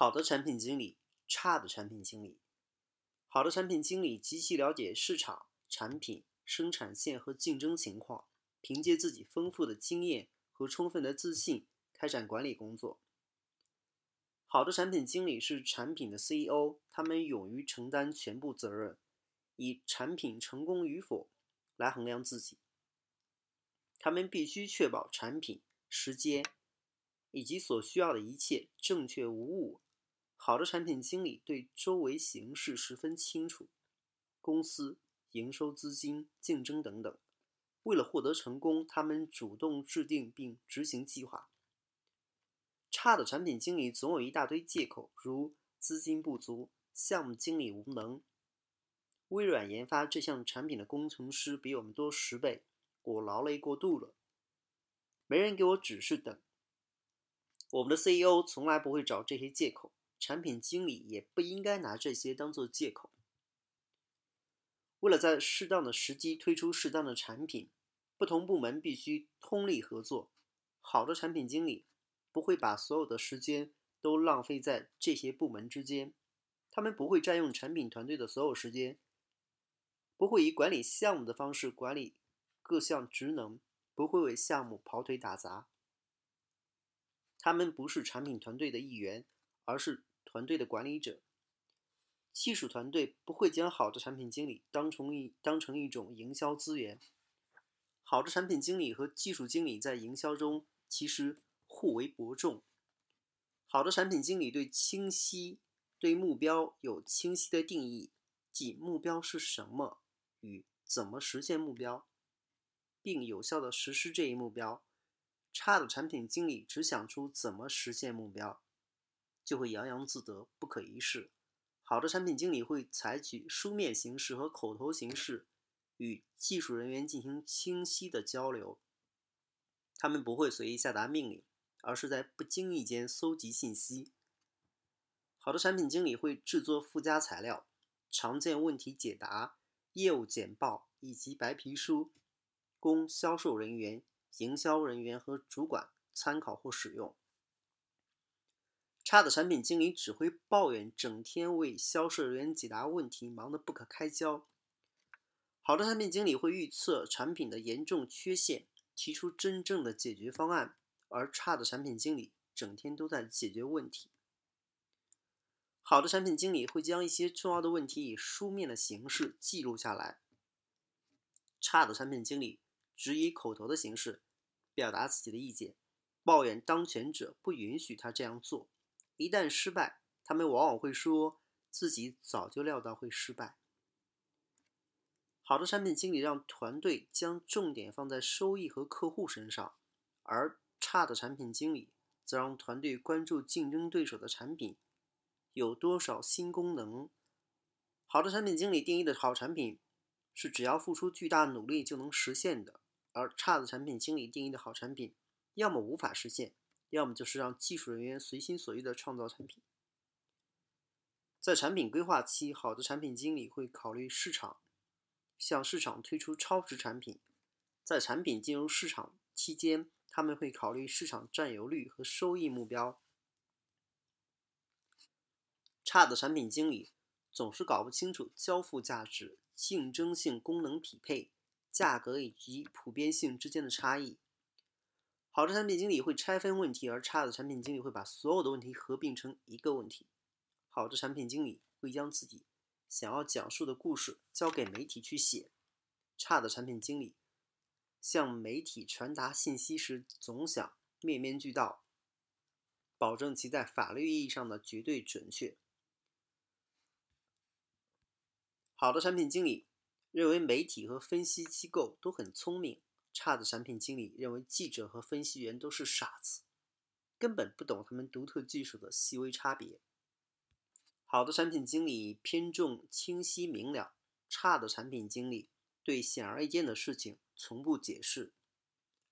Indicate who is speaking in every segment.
Speaker 1: 好的产品经理，差的产品经理。好的产品经理极其了解市场、产品、生产线和竞争情况，凭借自己丰富的经验和充分的自信开展管理工作。好的产品经理是产品的 CEO，他们勇于承担全部责任，以产品成功与否来衡量自己。他们必须确保产品、时间以及所需要的一切正确无误。好的产品经理对周围形势十分清楚，公司、营收、资金、竞争等等。为了获得成功，他们主动制定并执行计划。差的产品经理总有一大堆借口，如资金不足、项目经理无能。微软研发这项产品的工程师比我们多十倍，我劳累过度了，没人给我指示等。我们的 CEO 从来不会找这些借口，产品经理也不应该拿这些当做借口。为了在适当的时机推出适当的产品，不同部门必须通力合作。好的产品经理。不会把所有的时间都浪费在这些部门之间，他们不会占用产品团队的所有时间，不会以管理项目的方式管理各项职能，不会为项目跑腿打杂。他们不是产品团队的一员，而是团队的管理者。技术团队不会将好的产品经理当成一当成一种营销资源。好的产品经理和技术经理在营销中其实。互为伯仲。好的产品经理对清晰对目标有清晰的定义，即目标是什么与怎么实现目标，并有效的实施这一目标。差的产品经理只想出怎么实现目标，就会洋洋自得，不可一世。好的产品经理会采取书面形式和口头形式与技术人员进行清晰的交流，他们不会随意下达命令。而是在不经意间搜集信息。好的产品经理会制作附加材料、常见问题解答、业务简报以及白皮书，供销售人员、营销人员和主管参考或使用。差的产品经理只会抱怨，整天为销售人员解答问题，忙得不可开交。好的产品经理会预测产品的严重缺陷，提出真正的解决方案。而差的产品经理整天都在解决问题。好的产品经理会将一些重要的问题以书面的形式记录下来。差的产品经理只以口头的形式表达自己的意见，抱怨当权者不允许他这样做。一旦失败，他们往往会说自己早就料到会失败。好的产品经理让团队将重点放在收益和客户身上，而。差的产品经理则让团队关注竞争对手的产品有多少新功能。好的产品经理定义的好产品是只要付出巨大努力就能实现的，而差的产品经理定义的好产品要么无法实现，要么就是让技术人员随心所欲地创造产品。在产品规划期，好的产品经理会考虑市场，向市场推出超值产品。在产品进入市场期间，他们会考虑市场占有率和收益目标。差的产品经理总是搞不清楚交付价值、竞争性、功能匹配、价格以及普遍性之间的差异。好的产品经理会拆分问题，而差的产品经理会把所有的问题合并成一个问题。好的产品经理会将自己想要讲述的故事交给媒体去写，差的产品经理。向媒体传达信息时，总想面面俱到，保证其在法律意义上的绝对准确。好的产品经理认为媒体和分析机构都很聪明，差的产品经理认为记者和分析员都是傻子，根本不懂他们独特技术的细微差别。好的产品经理偏重清晰明了，差的产品经理对显而易见的事情。从不解释。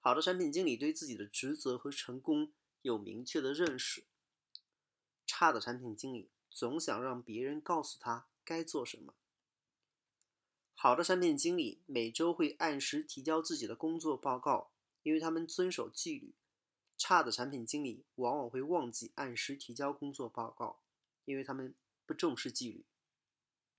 Speaker 1: 好的产品经理对自己的职责和成功有明确的认识。差的产品经理总想让别人告诉他该做什么。好的产品经理每周会按时提交自己的工作报告，因为他们遵守纪律。差的产品经理往往会忘记按时提交工作报告，因为他们不重视纪律。